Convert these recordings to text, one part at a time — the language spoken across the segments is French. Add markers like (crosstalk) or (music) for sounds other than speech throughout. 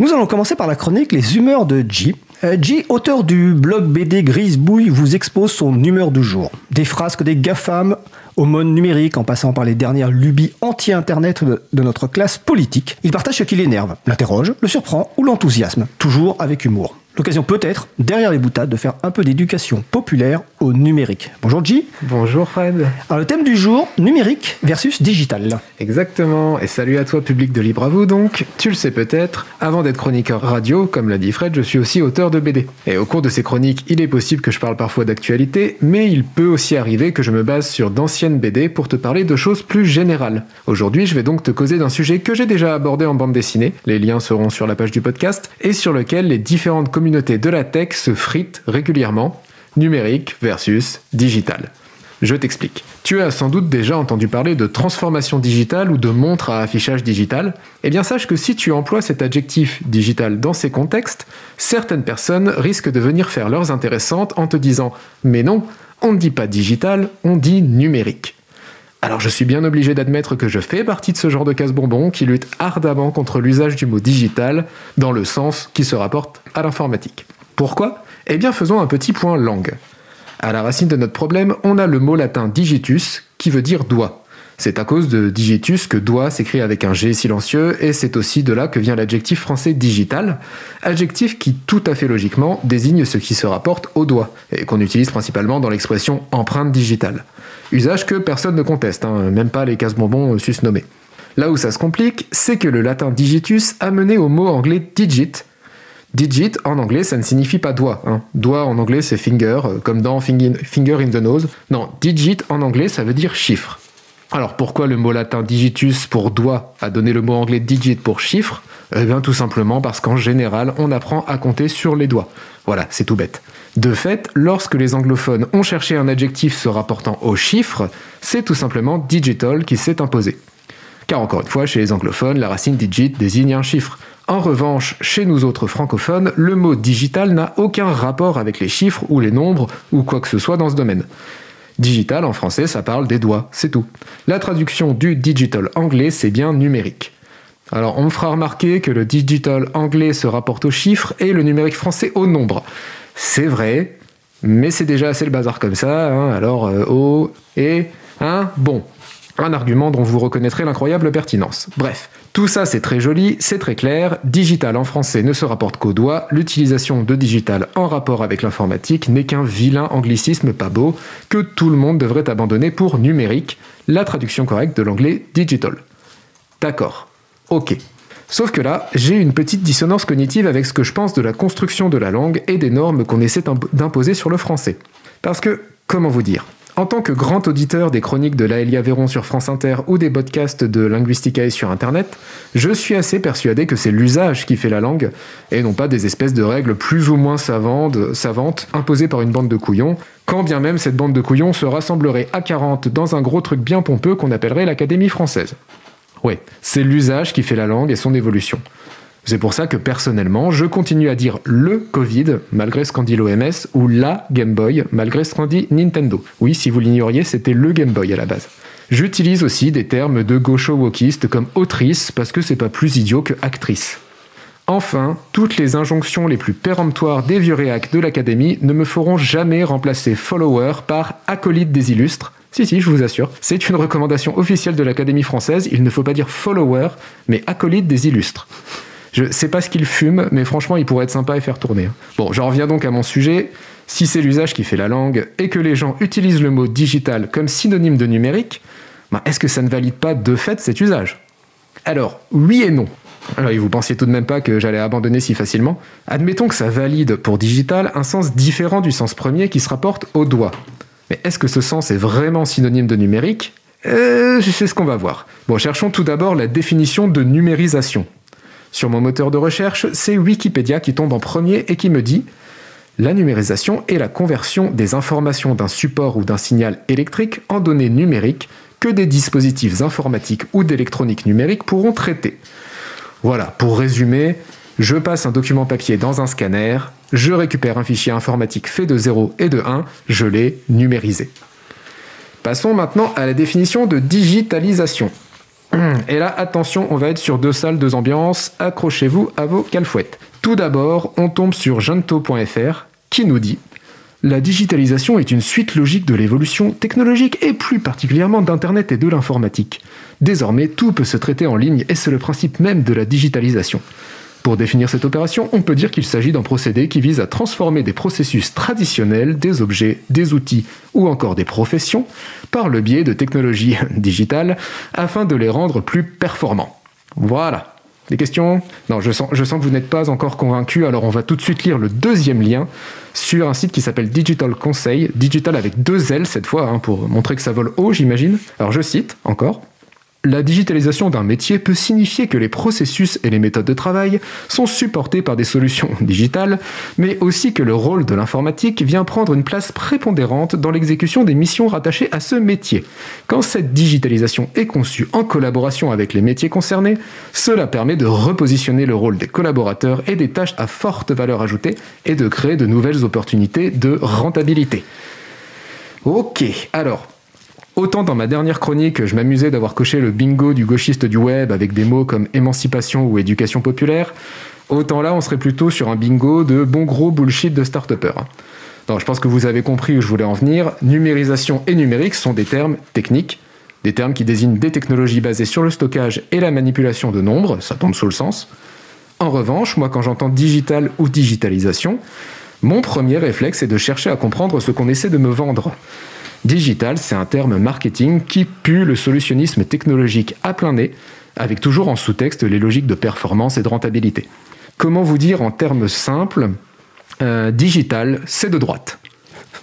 Nous allons commencer par la chronique Les humeurs de G. Euh, G, auteur du blog BD Grise Bouille, vous expose son humeur du jour. Des frasques des GAFAM au monde numérique en passant par les dernières lubies anti-internet de notre classe politique. Il partage ce qui l'énerve, l'interroge, le surprend ou l'enthousiasme, toujours avec humour. L'occasion peut-être, derrière les boutades, de faire un peu d'éducation populaire au numérique. Bonjour G. Bonjour Fred. Alors le thème du jour, numérique versus digital. Exactement, et salut à toi public de Libre à vous donc. Tu le sais peut-être, avant d'être chroniqueur radio, comme l'a dit Fred, je suis aussi auteur de BD. Et au cours de ces chroniques, il est possible que je parle parfois d'actualité, mais il peut aussi arriver que je me base sur d'anciennes BD pour te parler de choses plus générales. Aujourd'hui, je vais donc te causer d'un sujet que j'ai déjà abordé en bande dessinée, les liens seront sur la page du podcast, et sur lequel les différentes de la tech se frite régulièrement, numérique versus digital. Je t'explique. Tu as sans doute déjà entendu parler de transformation digitale ou de montre à affichage digital. Eh bien sache que si tu emploies cet adjectif digital dans ces contextes, certaines personnes risquent de venir faire leurs intéressantes en te disant Mais non, on ne dit pas digital, on dit numérique. Alors je suis bien obligé d'admettre que je fais partie de ce genre de casse-bonbon qui lutte ardemment contre l'usage du mot digital dans le sens qui se rapporte à l'informatique. Pourquoi? Eh bien faisons un petit point langue. À la racine de notre problème, on a le mot latin digitus qui veut dire doigt. C'est à cause de digitus que doigt s'écrit avec un G silencieux et c'est aussi de là que vient l'adjectif français digital, adjectif qui tout à fait logiquement désigne ce qui se rapporte au doigt et qu'on utilise principalement dans l'expression empreinte digitale. Usage que personne ne conteste, hein, même pas les casse-bonbons susnommés. Là où ça se complique, c'est que le latin digitus a mené au mot anglais digit. Digit en anglais, ça ne signifie pas doigt. Hein. Doigt en anglais, c'est finger, euh, comme dans finger in the nose. Non, digit en anglais, ça veut dire chiffre. Alors pourquoi le mot latin digitus pour doigt a donné le mot anglais digit pour chiffre Eh bien tout simplement parce qu'en général on apprend à compter sur les doigts. Voilà, c'est tout bête. De fait, lorsque les anglophones ont cherché un adjectif se rapportant aux chiffres, c'est tout simplement digital qui s'est imposé. Car encore une fois, chez les anglophones, la racine digit désigne un chiffre. En revanche, chez nous autres francophones, le mot digital n'a aucun rapport avec les chiffres ou les nombres ou quoi que ce soit dans ce domaine. Digital en français, ça parle des doigts, c'est tout. La traduction du digital anglais, c'est bien numérique. Alors on me fera remarquer que le digital anglais se rapporte aux chiffres et le numérique français au nombre. C'est vrai, mais c'est déjà assez le bazar comme ça, hein. alors euh, au et hein, bon. Un argument dont vous reconnaîtrez l'incroyable pertinence. Bref, tout ça c'est très joli, c'est très clair, digital en français ne se rapporte qu'au doigt, l'utilisation de digital en rapport avec l'informatique n'est qu'un vilain anglicisme pas beau que tout le monde devrait abandonner pour numérique, la traduction correcte de l'anglais digital. D'accord, ok. Sauf que là, j'ai une petite dissonance cognitive avec ce que je pense de la construction de la langue et des normes qu'on essaie d'imposer sur le français. Parce que, comment vous dire? En tant que grand auditeur des chroniques de Laëlia Véron sur France Inter ou des podcasts de Linguisticae sur Internet, je suis assez persuadé que c'est l'usage qui fait la langue, et non pas des espèces de règles plus ou moins savantes, savantes imposées par une bande de couillons, quand bien même cette bande de couillons se rassemblerait à 40 dans un gros truc bien pompeux qu'on appellerait l'Académie française. Oui, c'est l'usage qui fait la langue et son évolution. C'est pour ça que personnellement, je continue à dire le Covid, malgré ce qu'en dit l'OMS, ou la Game Boy, malgré ce qu'en dit Nintendo. Oui, si vous l'ignoriez, c'était le Game Boy à la base. J'utilise aussi des termes de gaucho-wokistes comme autrice parce que c'est pas plus idiot que actrice. Enfin, toutes les injonctions les plus péremptoires des vieux réacs de l'Académie ne me feront jamais remplacer follower par acolyte des illustres. Si, si, je vous assure. C'est une recommandation officielle de l'Académie française. Il ne faut pas dire follower, mais acolyte des illustres. Je sais pas ce qu'il fume, mais franchement, il pourrait être sympa et faire tourner. Hein. Bon, j'en reviens donc à mon sujet. Si c'est l'usage qui fait la langue et que les gens utilisent le mot digital comme synonyme de numérique, ben, est-ce que ça ne valide pas de fait cet usage? Alors, oui et non. Alors, vous pensiez tout de même pas que j'allais abandonner si facilement Admettons que ça valide pour digital un sens différent du sens premier qui se rapporte au doigt. Mais est-ce que ce sens est vraiment synonyme de numérique? Euh, C'est ce qu'on va voir. Bon, cherchons tout d'abord la définition de numérisation. Sur mon moteur de recherche, c'est Wikipédia qui tombe en premier et qui me dit La numérisation est la conversion des informations d'un support ou d'un signal électrique en données numériques que des dispositifs informatiques ou d'électronique numérique pourront traiter. Voilà, pour résumer, je passe un document papier dans un scanner, je récupère un fichier informatique fait de 0 et de 1, je l'ai numérisé. Passons maintenant à la définition de digitalisation. Et là, attention, on va être sur deux salles, deux ambiances. Accrochez-vous à vos calfouettes. Tout d'abord, on tombe sur junto.fr qui nous dit la digitalisation est une suite logique de l'évolution technologique et plus particulièrement d'Internet et de l'informatique. Désormais, tout peut se traiter en ligne et c'est le principe même de la digitalisation. Pour définir cette opération, on peut dire qu'il s'agit d'un procédé qui vise à transformer des processus traditionnels, des objets, des outils ou encore des professions par le biais de technologies (laughs) digitales afin de les rendre plus performants. Voilà. Des questions? Non, je sens, que vous n'êtes pas encore convaincu, alors on va tout de suite lire le deuxième lien sur un site qui s'appelle Digital Conseil, digital avec deux L cette fois, hein, pour montrer que ça vole haut, j'imagine. Alors je cite encore. La digitalisation d'un métier peut signifier que les processus et les méthodes de travail sont supportés par des solutions (laughs) digitales, mais aussi que le rôle de l'informatique vient prendre une place prépondérante dans l'exécution des missions rattachées à ce métier. Quand cette digitalisation est conçue en collaboration avec les métiers concernés, cela permet de repositionner le rôle des collaborateurs et des tâches à forte valeur ajoutée et de créer de nouvelles opportunités de rentabilité. Ok, alors Autant dans ma dernière chronique, je m'amusais d'avoir coché le bingo du gauchiste du web avec des mots comme émancipation ou éducation populaire, autant là on serait plutôt sur un bingo de bon gros bullshit de start-upper. je pense que vous avez compris où je voulais en venir. Numérisation et numérique sont des termes techniques, des termes qui désignent des technologies basées sur le stockage et la manipulation de nombres, ça tombe sous le sens. En revanche, moi quand j'entends digital ou digitalisation, mon premier réflexe est de chercher à comprendre ce qu'on essaie de me vendre. Digital, c'est un terme marketing qui pue le solutionnisme technologique à plein nez, avec toujours en sous-texte les logiques de performance et de rentabilité. Comment vous dire en termes simples euh, Digital, c'est de droite.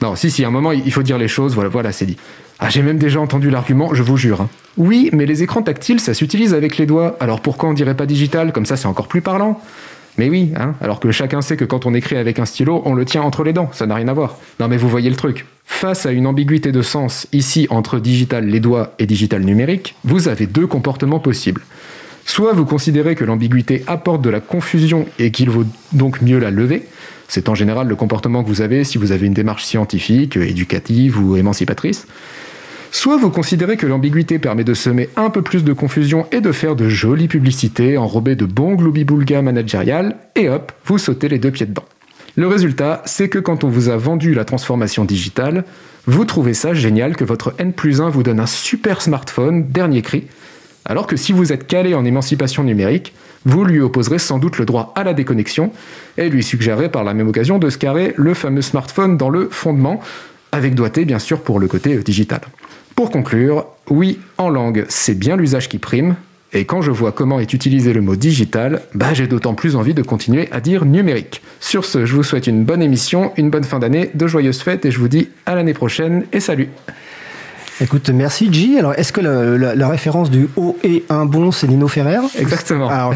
Non, si, si, à un moment, il faut dire les choses, voilà, voilà, c'est dit. Ah, j'ai même déjà entendu l'argument, je vous jure. Hein. Oui, mais les écrans tactiles, ça s'utilise avec les doigts, alors pourquoi on dirait pas digital? Comme ça, c'est encore plus parlant. Mais oui, hein, alors que chacun sait que quand on écrit avec un stylo, on le tient entre les dents, ça n'a rien à voir. Non mais vous voyez le truc. Face à une ambiguïté de sens ici entre digital les doigts et digital numérique, vous avez deux comportements possibles. Soit vous considérez que l'ambiguïté apporte de la confusion et qu'il vaut donc mieux la lever, c'est en général le comportement que vous avez si vous avez une démarche scientifique, éducative ou émancipatrice. Soit vous considérez que l'ambiguïté permet de semer un peu plus de confusion et de faire de jolies publicités enrobées de bons gloubi-boulga managérial, et hop, vous sautez les deux pieds dedans. Le résultat, c'est que quand on vous a vendu la transformation digitale, vous trouvez ça génial que votre N plus 1 vous donne un super smartphone, dernier cri, alors que si vous êtes calé en émancipation numérique, vous lui opposerez sans doute le droit à la déconnexion et lui suggérerez par la même occasion de se carrer le fameux smartphone dans le fondement, avec doigté bien sûr pour le côté digital. Pour conclure, oui, en langue, c'est bien l'usage qui prime, et quand je vois comment est utilisé le mot digital, bah j'ai d'autant plus envie de continuer à dire numérique. Sur ce, je vous souhaite une bonne émission, une bonne fin d'année, de joyeuses fêtes, et je vous dis à l'année prochaine, et salut Écoute, merci G. Alors, est-ce que la, référence du haut et un bon, c'est Nino Ferrer? Exactement. Ah, ok.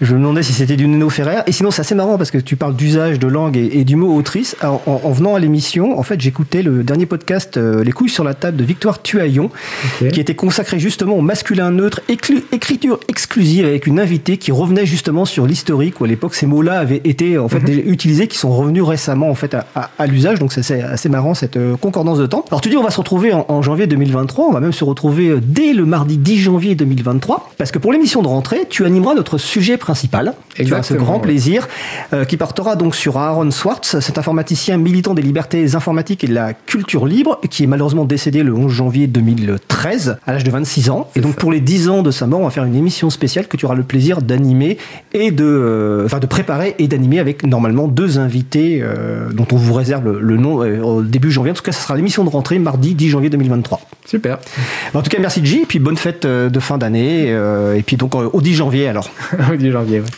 je me demandais si c'était du Nino Ferrer. Et sinon, c'est assez marrant parce que tu parles d'usage de langue et, du mot autrice. en, venant à l'émission, en fait, j'écoutais le dernier podcast euh, Les couilles sur la table de Victoire Tuaillon, qui était consacré justement au masculin neutre, écriture exclusive avec une invitée qui revenait justement sur l'historique où à l'époque ces mots-là avaient été en fait mhm. utilisés, qui sont revenus récemment en fait à, l'usage. Donc c'est assez, marrant cette euh, concordance de temps. Alors tu dis on va se retrouver en, en janvier 2023. On va même se retrouver euh, dès le mardi 10 janvier 2023. Parce que pour l'émission de rentrée, tu animeras notre sujet principal. Exactement. Tu ce grand plaisir euh, qui portera donc sur Aaron Swartz, cet informaticien militant des libertés informatiques et de la culture libre, qui est malheureusement décédé le 11 janvier 2013 à l'âge de 26 ans. Et donc pour les 10 ans de sa mort, on va faire une émission spéciale que tu auras le plaisir d'animer et de, euh, enfin de préparer et d'animer avec normalement deux invités dont on vous réserve le, nom au début janvier. En tout cas, ce sera l'émission de rentrée mardi 10 janvier 2023. Super. En tout cas, merci J, et puis bonne fête euh, de fin d'année, euh, et puis donc euh, au 10 janvier alors. (laughs) au 10 janvier, oui.